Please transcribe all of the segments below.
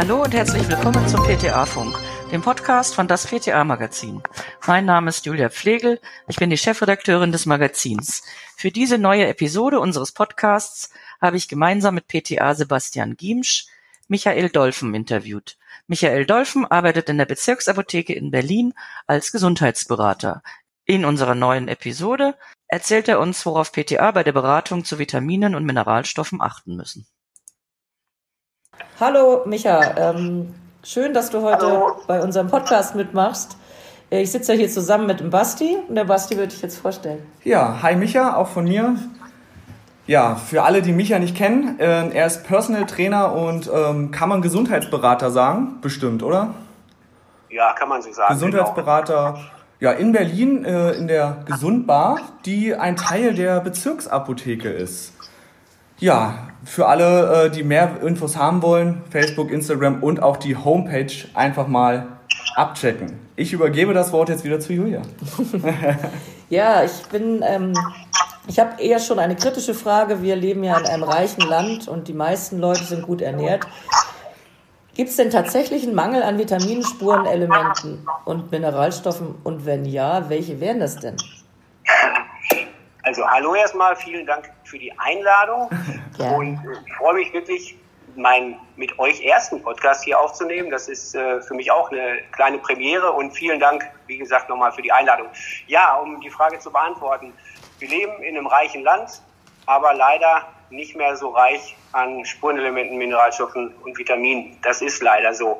Hallo und herzlich willkommen zum PTA-Funk, dem Podcast von das PTA-Magazin. Mein Name ist Julia Pflegel, ich bin die Chefredakteurin des Magazins. Für diese neue Episode unseres Podcasts habe ich gemeinsam mit PTA Sebastian Giemsch Michael Dolfen interviewt. Michael Dolfen arbeitet in der Bezirksapotheke in Berlin als Gesundheitsberater. In unserer neuen Episode erzählt er uns, worauf PTA bei der Beratung zu Vitaminen und Mineralstoffen achten müssen. Hallo Micha, ähm, schön, dass du heute Hallo. bei unserem Podcast mitmachst. Ich sitze ja hier zusammen mit dem Basti und der Basti würde ich jetzt vorstellen. Ja, hi Micha, auch von mir. Ja, für alle, die Micha nicht kennen, äh, er ist Personal Trainer und ähm, kann man Gesundheitsberater sagen? Bestimmt, oder? Ja, kann man so sagen. Gesundheitsberater. Genau. Ja, in Berlin äh, in der Gesundbar, die ein Teil der Bezirksapotheke ist. Ja, für alle, äh, die mehr Infos haben wollen, Facebook, Instagram und auch die Homepage einfach mal abchecken. Ich übergebe das Wort jetzt wieder zu Julia. ja, ich bin ähm, ich habe eher schon eine kritische Frage. Wir leben ja in einem reichen Land und die meisten Leute sind gut ernährt. Gibt es denn tatsächlich einen Mangel an Vitaminen, Spurenelementen und Mineralstoffen? Und wenn ja, welche wären das denn? Also hallo erstmal, vielen Dank für die Einladung. Ja. Und ich freue mich wirklich, meinen mit euch ersten Podcast hier aufzunehmen. Das ist äh, für mich auch eine kleine Premiere und vielen Dank, wie gesagt, nochmal für die Einladung. Ja, um die Frage zu beantworten. Wir leben in einem reichen Land, aber leider nicht mehr so reich an Spurenelementen, Mineralstoffen und Vitaminen. Das ist leider so.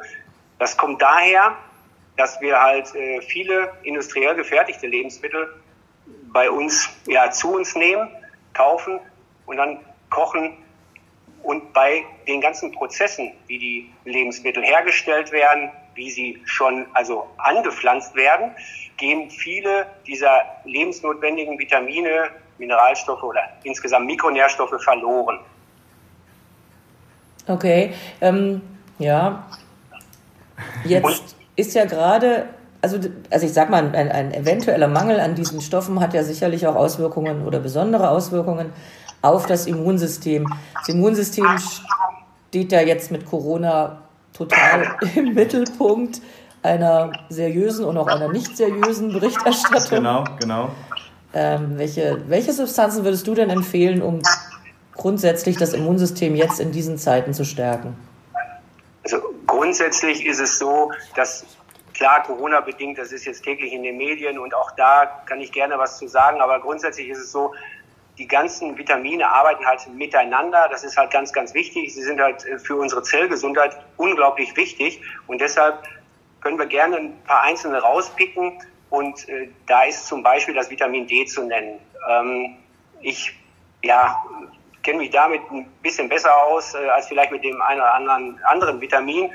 Das kommt daher, dass wir halt äh, viele industriell gefertigte Lebensmittel bei uns ja zu uns nehmen, kaufen und dann kochen und bei den ganzen Prozessen, wie die Lebensmittel hergestellt werden, wie sie schon also angepflanzt werden, gehen viele dieser lebensnotwendigen Vitamine, Mineralstoffe oder insgesamt Mikronährstoffe verloren. Okay, ähm, ja. Jetzt Und? ist ja gerade, also, also ich sag mal, ein, ein eventueller Mangel an diesen Stoffen hat ja sicherlich auch Auswirkungen oder besondere Auswirkungen auf das Immunsystem. Das Immunsystem steht ja jetzt mit Corona total im Mittelpunkt einer seriösen und auch einer nicht seriösen Berichterstattung. Genau, genau. Ähm, welche, welche Substanzen würdest du denn empfehlen, um grundsätzlich das Immunsystem jetzt in diesen Zeiten zu stärken? Also grundsätzlich ist es so, dass klar Corona bedingt, das ist jetzt täglich in den Medien und auch da kann ich gerne was zu sagen, aber grundsätzlich ist es so, die ganzen Vitamine arbeiten halt miteinander. Das ist halt ganz, ganz wichtig. Sie sind halt für unsere Zellgesundheit unglaublich wichtig und deshalb können wir gerne ein paar einzelne rauspicken. Und äh, da ist zum Beispiel das Vitamin D zu nennen. Ähm, ich ja, kenne mich damit ein bisschen besser aus äh, als vielleicht mit dem einen oder anderen anderen Vitamin,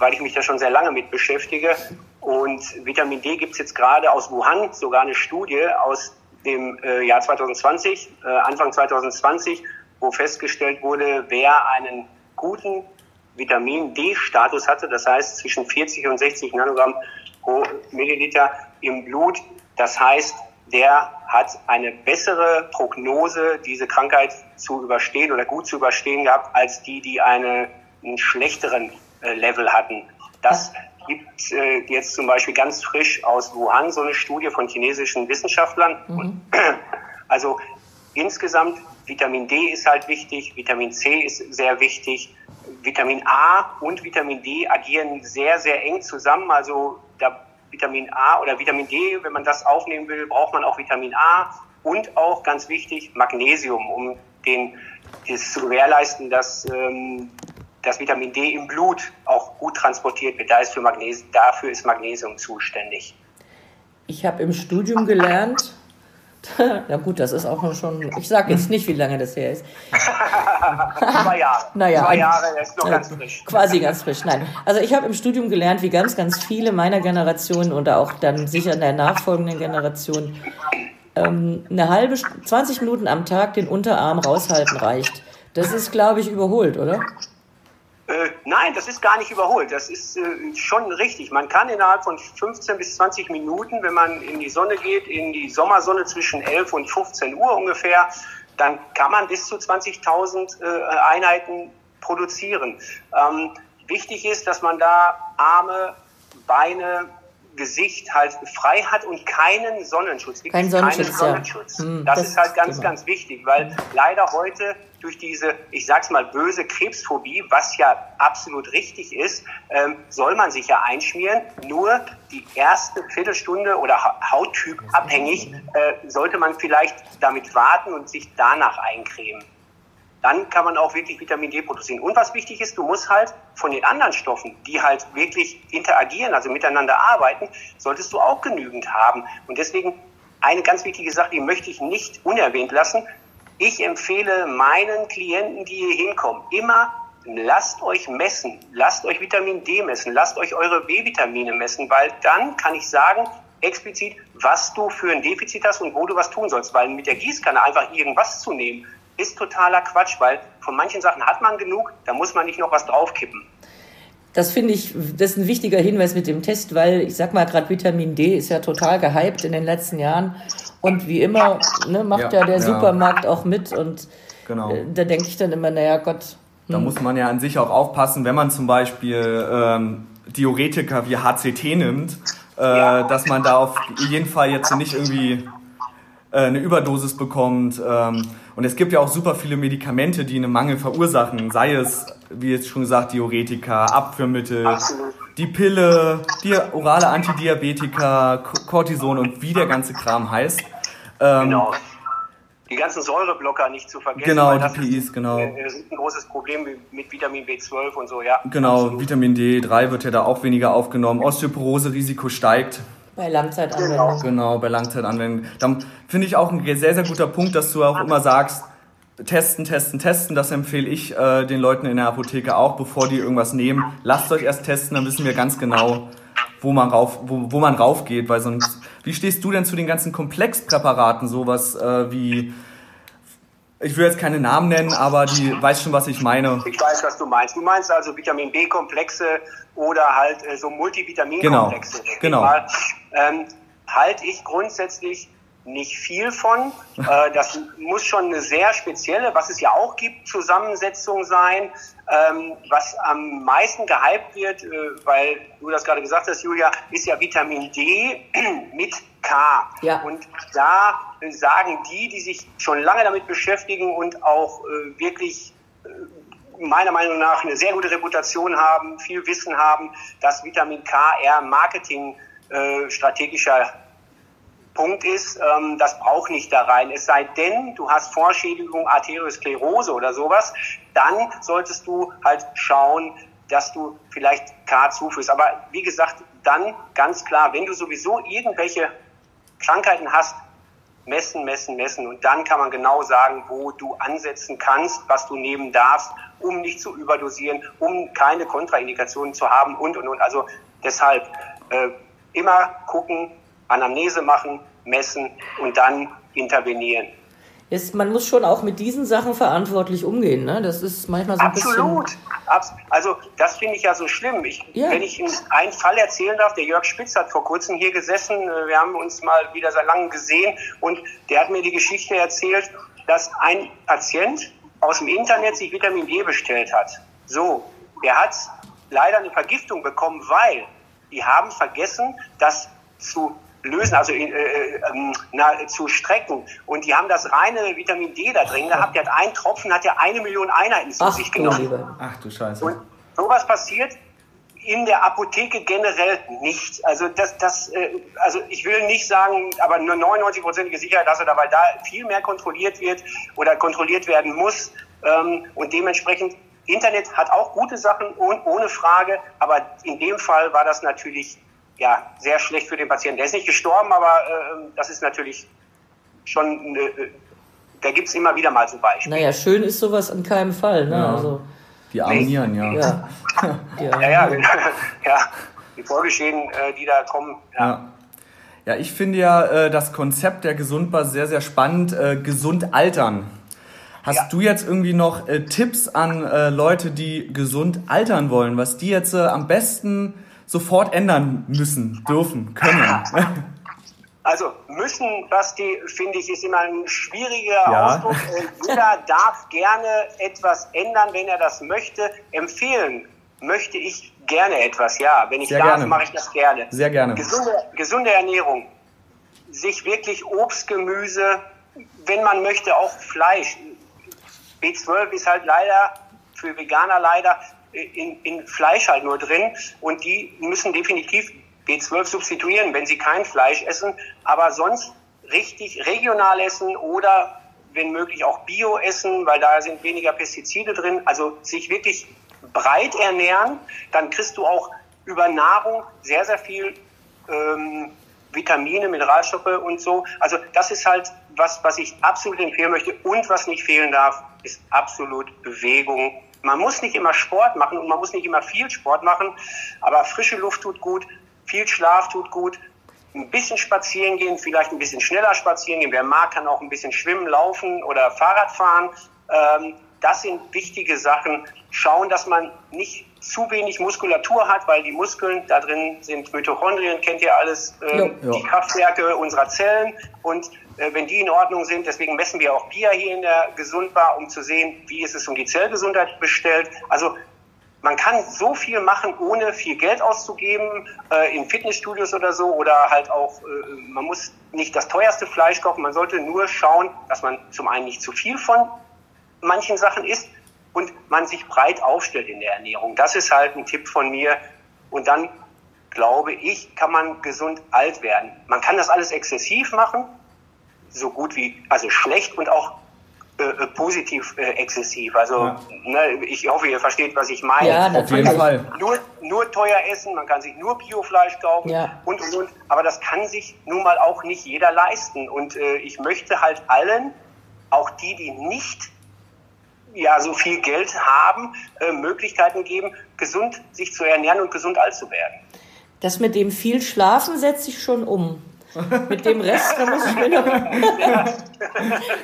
weil ich mich da schon sehr lange mit beschäftige. Und Vitamin D gibt es jetzt gerade aus Wuhan, sogar eine Studie aus dem äh, Jahr 2020, äh, Anfang 2020, wo festgestellt wurde, wer einen guten Vitamin D-Status hatte, das heißt zwischen 40 und 60 Nanogramm pro Milliliter im Blut. Das heißt, der hat eine bessere Prognose, diese Krankheit zu überstehen oder gut zu überstehen gehabt, als die, die eine, einen schlechteren Level hatten. Das gibt äh, jetzt zum Beispiel ganz frisch aus Wuhan so eine Studie von chinesischen Wissenschaftlern. Mhm. Also insgesamt Vitamin D ist halt wichtig, Vitamin C ist sehr wichtig, Vitamin A und Vitamin D agieren sehr, sehr eng zusammen. Also da Vitamin A oder Vitamin D, wenn man das aufnehmen will, braucht man auch Vitamin A und auch ganz wichtig Magnesium, um den, das zu gewährleisten, dass ähm, das Vitamin D im Blut auch gut transportiert wird. Da ist für Magnesium, dafür ist Magnesium zuständig. Ich habe im Studium gelernt, ja gut, das ist auch schon, ich sage jetzt nicht, wie lange das her ist. Zwei Jahre. Naja, Zwei Jahre, das ist noch ganz frisch. Quasi ganz frisch, nein. Also ich habe im Studium gelernt, wie ganz, ganz viele meiner Generation oder auch dann sicher in der nachfolgenden Generation ähm, eine halbe, 20 Minuten am Tag den Unterarm raushalten reicht. Das ist, glaube ich, überholt, oder? Nein, das ist gar nicht überholt. Das ist äh, schon richtig. Man kann innerhalb von 15 bis 20 Minuten, wenn man in die Sonne geht, in die Sommersonne zwischen 11 und 15 Uhr ungefähr, dann kann man bis zu 20.000 äh, Einheiten produzieren. Ähm, wichtig ist, dass man da Arme, Beine, Gesicht halt frei hat und keinen Sonnenschutz. Kein Sonnenschutz, keinen Sonnenschutz. Ja. Hm, das, das, ist halt ganz, genau. ganz wichtig, weil leider heute durch diese, ich sag's mal, böse Krebsphobie, was ja absolut richtig ist, ähm, soll man sich ja einschmieren. Nur die erste Viertelstunde oder Hauttyp abhängig äh, sollte man vielleicht damit warten und sich danach eincremen dann kann man auch wirklich Vitamin D produzieren. Und was wichtig ist, du musst halt von den anderen Stoffen, die halt wirklich interagieren, also miteinander arbeiten, solltest du auch genügend haben. Und deswegen eine ganz wichtige Sache, die möchte ich nicht unerwähnt lassen. Ich empfehle meinen Klienten, die hier hinkommen, immer lasst euch messen, lasst euch Vitamin D messen, lasst euch eure B-Vitamine messen, weil dann kann ich sagen, explizit, was du für ein Defizit hast und wo du was tun sollst. Weil mit der Gießkanne einfach irgendwas zu nehmen, ist totaler Quatsch, weil von manchen Sachen hat man genug, da muss man nicht noch was draufkippen. Das finde ich, das ist ein wichtiger Hinweis mit dem Test, weil ich sag mal, gerade Vitamin D ist ja total gehypt in den letzten Jahren. Und wie immer ne, macht ja, ja der ja. Supermarkt auch mit. Und genau. äh, da denke ich dann immer, naja, Gott. Hm. Da muss man ja an sich auch aufpassen, wenn man zum Beispiel ähm, Diuretika wie HCT nimmt, äh, ja. dass man da auf jeden Fall jetzt nicht irgendwie eine Überdosis bekommt. Ähm, und es gibt ja auch super viele Medikamente, die einen Mangel verursachen, sei es, wie jetzt schon gesagt, Diuretika, Abführmittel, Absolut. die Pille, die orale Antidiabetika, Cortison und wie der ganze Kram heißt. Ähm, genau. Die ganzen Säureblocker nicht zu vergessen. Genau, die PIs, ist, genau. Das ist ein großes Problem mit Vitamin B12 und so, ja. Genau, absolut. Vitamin D3 wird ja da auch weniger aufgenommen. Osteoporose-Risiko steigt. Bei Langzeitanwendung. Genau, genau bei Langzeitanwendung. Dann finde ich auch ein sehr, sehr guter Punkt, dass du auch immer sagst, testen, testen, testen. Das empfehle ich äh, den Leuten in der Apotheke auch, bevor die irgendwas nehmen. Lasst euch erst testen, dann wissen wir ganz genau, wo man rauf, wo, wo man rauf geht, weil sonst. Wie stehst du denn zu den ganzen Komplexpräparaten, sowas äh, wie ich will jetzt keine Namen nennen, aber die weiß schon, was ich meine. Ich weiß, was du meinst. Du meinst also Vitamin B-Komplexe oder halt äh, so Multivitaminkomplexe. Genau. genau. Ähm, halte ich grundsätzlich nicht viel von. Äh, das muss schon eine sehr spezielle, was es ja auch gibt, Zusammensetzung sein. Ähm, was am meisten gehypt wird, äh, weil du das gerade gesagt hast, Julia, ist ja Vitamin D mit K. Ja. Und da sagen die, die sich schon lange damit beschäftigen und auch äh, wirklich meiner Meinung nach eine sehr gute Reputation haben, viel Wissen haben, dass Vitamin K eher Marketing strategischer Punkt ist, ähm, das braucht nicht da rein. Es sei denn, du hast Vorschädigung, Arteriosklerose oder sowas, dann solltest du halt schauen, dass du vielleicht K zuführst. Aber wie gesagt, dann ganz klar, wenn du sowieso irgendwelche Krankheiten hast, messen, messen, messen. Und dann kann man genau sagen, wo du ansetzen kannst, was du nehmen darfst, um nicht zu überdosieren, um keine Kontraindikationen zu haben und, und, und. Also deshalb äh, immer gucken, Anamnese machen, messen und dann intervenieren. Ist, man muss schon auch mit diesen Sachen verantwortlich umgehen. Ne? Das ist manchmal so ein Absolut. bisschen. Absolut. Also das finde ich ja so schlimm. Ich, ja. Wenn ich einen Fall erzählen darf, der Jörg Spitz hat vor kurzem hier gesessen. Äh, wir haben uns mal wieder seit langem gesehen und der hat mir die Geschichte erzählt, dass ein Patient aus dem Internet sich Vitamin D bestellt hat. So, der hat leider eine Vergiftung bekommen, weil die haben vergessen, das zu lösen, also äh, äh, ähm, na, zu strecken. Und die haben das reine Vitamin D da drin gehabt. Der hat einen Tropfen, hat ja eine Million Einheiten zu Ach, sich genommen. Ach du Scheiße. Und sowas passiert in der Apotheke generell nicht. Also das, das, äh, also ich will nicht sagen, aber nur 99-prozentige Sicherheit, dass er dabei da viel mehr kontrolliert wird oder kontrolliert werden muss. Ähm, und dementsprechend Internet hat auch gute Sachen, ohne Frage, aber in dem Fall war das natürlich ja, sehr schlecht für den Patienten. Der ist nicht gestorben, aber äh, das ist natürlich schon, äh, da gibt es immer wieder mal so Beispiele. Naja, schön ist sowas in keinem Fall. Ne? Ja. Also, die armen ja. Ja. ja, ja, ja, die Folgeschäden, äh, die da kommen. Ja. ja. ich finde ja äh, das Konzept der Gesundbar sehr, sehr spannend. Äh, gesund altern. Hast ja. du jetzt irgendwie noch äh, Tipps an äh, Leute, die gesund altern wollen, was die jetzt äh, am besten sofort ändern müssen, dürfen, können. Also müssen, Basti, finde ich, ist immer ein schwieriger ja. Ausdruck. Äh, jeder darf gerne etwas ändern, wenn er das möchte. Empfehlen möchte ich gerne etwas, ja. Wenn ich Sehr darf, mache ich das gerne. Sehr gerne. Gesunde, gesunde Ernährung. Sich wirklich Obst, Gemüse, wenn man möchte, auch Fleisch. B12 ist halt leider, für Veganer leider, in, in Fleisch halt nur drin. Und die müssen definitiv B12 substituieren, wenn sie kein Fleisch essen. Aber sonst richtig regional essen oder wenn möglich auch Bio essen, weil da sind weniger Pestizide drin. Also sich wirklich breit ernähren, dann kriegst du auch über Nahrung sehr, sehr viel ähm, Vitamine, Mineralstoffe und so. Also das ist halt was, was ich absolut empfehlen möchte. Und was nicht fehlen darf, ist absolut Bewegung. Man muss nicht immer Sport machen und man muss nicht immer viel Sport machen, aber frische Luft tut gut, viel Schlaf tut gut, ein bisschen spazieren gehen, vielleicht ein bisschen schneller spazieren gehen. Wer mag, kann auch ein bisschen schwimmen, laufen oder Fahrrad fahren. Ähm, das sind wichtige Sachen. Schauen, dass man nicht zu wenig Muskulatur hat, weil die Muskeln, da drin sind Mitochondrien, kennt ihr alles, äh, Jo. Jo. die Kraftwerke unserer Zellen. Und äh, wenn die in Ordnung sind, deswegen messen wir auch BIA hier in der Gesundbar, um zu sehen, wie ist es um die Zellgesundheit bestellt. Also man kann so viel machen, ohne viel Geld auszugeben, äh, in Fitnessstudios oder so, oder halt auch, äh, man muss nicht das teuerste Fleisch kaufen, man sollte nur schauen, dass man zum einen nicht zu viel von manchen Sachen isst und man sich breit aufstellt in der Ernährung. Das ist halt ein Tipp von mir. Und dann, glaube ich, kann man gesund alt werden. Man kann das alles exzessiv machen, so gut wie, also schlecht und auch äh, äh, positiv äh, exzessiv. Also Ja. ne, ich hoffe, ihr versteht, was ich meine. Ja, Auf jeden natürlich. Fall. Nur, nur teuer essen, man kann sich nur Biofleisch kaufen Ja. und, und, und. Aber das kann sich nun mal auch nicht jeder leisten. Und äh, ich möchte halt allen, auch die, die nicht ja, so viel Geld haben, äh, Möglichkeiten geben, gesund sich zu ernähren und gesund alt zu werden. Das mit dem viel Schlafen setze ich schon um. Mit dem Rest, da muss ich mir noch,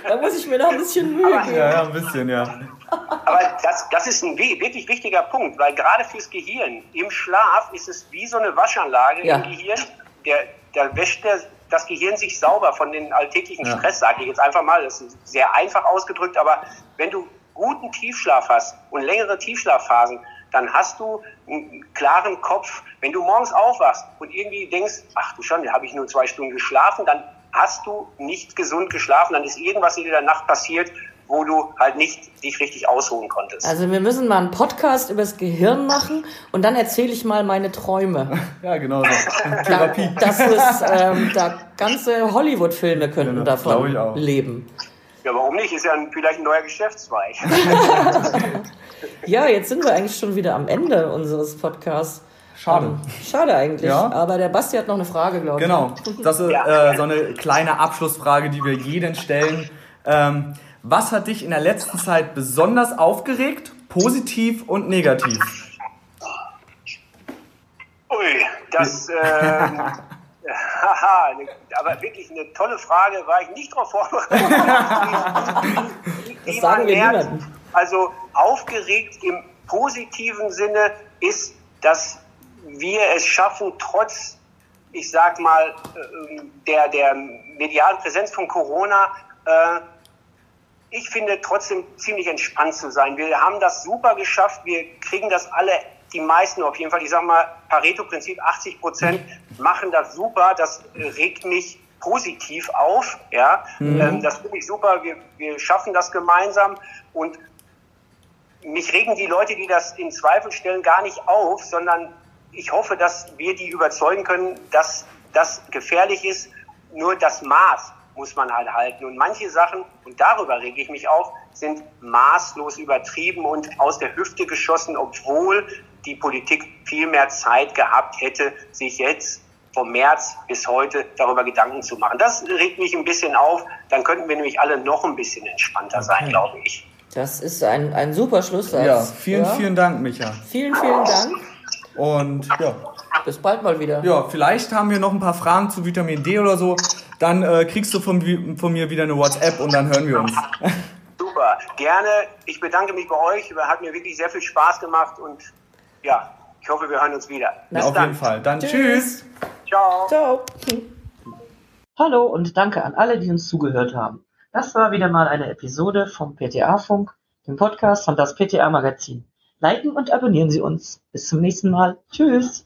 da muss ich mir noch ein bisschen Mühe geben. Ja, ja, ein bisschen, ja. Aber das, das ist ein wi- wirklich wichtiger Punkt, weil gerade fürs Gehirn, im Schlaf ist es wie so eine Waschanlage Ja. im Gehirn. Der, da wäscht der, das Gehirn sich sauber von den alltäglichen Ja. Stress, sage ich jetzt einfach mal. Das ist sehr einfach ausgedrückt, aber wenn du guten Tiefschlaf hast und längere Tiefschlafphasen, dann hast du einen klaren Kopf. Wenn du morgens aufwachst und irgendwie denkst, ach du Schande, habe ich nur zwei Stunden geschlafen, dann hast du nicht gesund geschlafen, dann ist irgendwas in der Nacht passiert, wo du halt nicht dich richtig ausruhen konntest. Also wir müssen mal einen Podcast übers Gehirn machen und dann erzähle ich mal meine Träume. Ja, genau so. Da, Therapie. das ist, ähm, da ganze Hollywood-Filme könnten Genau, davon auch. leben. Warum nicht? Ist ja ein, vielleicht ein neuer Geschäftszweig. Ja, jetzt sind wir eigentlich schon wieder am Ende unseres Podcasts. Schade. Ähm, Schade eigentlich. Ja. Aber der Basti hat noch eine Frage, glaube ich. Genau. Das ist Ja. äh, so eine kleine Abschlussfrage, die wir jeden stellen. Ähm, was hat dich in der letzten Zeit besonders aufgeregt, positiv und negativ? Ui, das, ähm, haha, aber wirklich eine tolle Frage, war ich nicht drauf vorbereitet. Das sagen wir merkt. Also aufgeregt im positiven Sinne ist, dass wir es schaffen, trotz, ich sag mal, ähm, der, der medialen Präsenz von Corona, äh, ich finde trotzdem ziemlich entspannt zu sein. Wir haben das super geschafft. Wir kriegen das alle, die meisten auf jeden Fall, ich sag mal, Pareto-Prinzip 80 Prozent machen das super. Das äh, regt mich positiv auf. Ja, ähm, das finde ich super. Wir, wir schaffen das gemeinsam und mich regen die Leute, die das in Zweifel stellen, gar nicht auf, sondern ich hoffe, dass wir die überzeugen können, dass das gefährlich ist. Nur das Maß muss man halt halten. Und manche Sachen, und darüber rege ich mich auf, sind maßlos übertrieben und aus der Hüfte geschossen, obwohl die Politik viel mehr Zeit gehabt hätte, sich jetzt vom März bis heute darüber Gedanken zu machen. Das regt mich ein bisschen auf. Dann könnten wir nämlich alle noch ein bisschen entspannter sein, Okay. glaube ich. Das ist ein, ein super Schlusssatz. Ja, vielen, Ja. vielen Dank, Micha. Vielen, vielen Dank. Und ja, Bis bald mal wieder. ja, vielleicht haben wir noch ein paar Fragen zu Vitamin D oder so. Dann äh, kriegst du von, von mir wieder eine WhatsApp und dann hören wir uns. Gerne. Ich bedanke mich bei euch. Hat mir wirklich sehr viel Spaß gemacht und ja, ich hoffe, wir hören uns wieder. Bis Auf dann. jeden Fall. Dann Tschüss. tschüss. Ciao. Ciao. Hallo und danke an alle, die uns zugehört haben. Das war wieder mal eine Episode vom PTA-Funk, dem Podcast von das PTA-Magazin. Liken und abonnieren Sie uns. Bis zum nächsten Mal. Tschüss.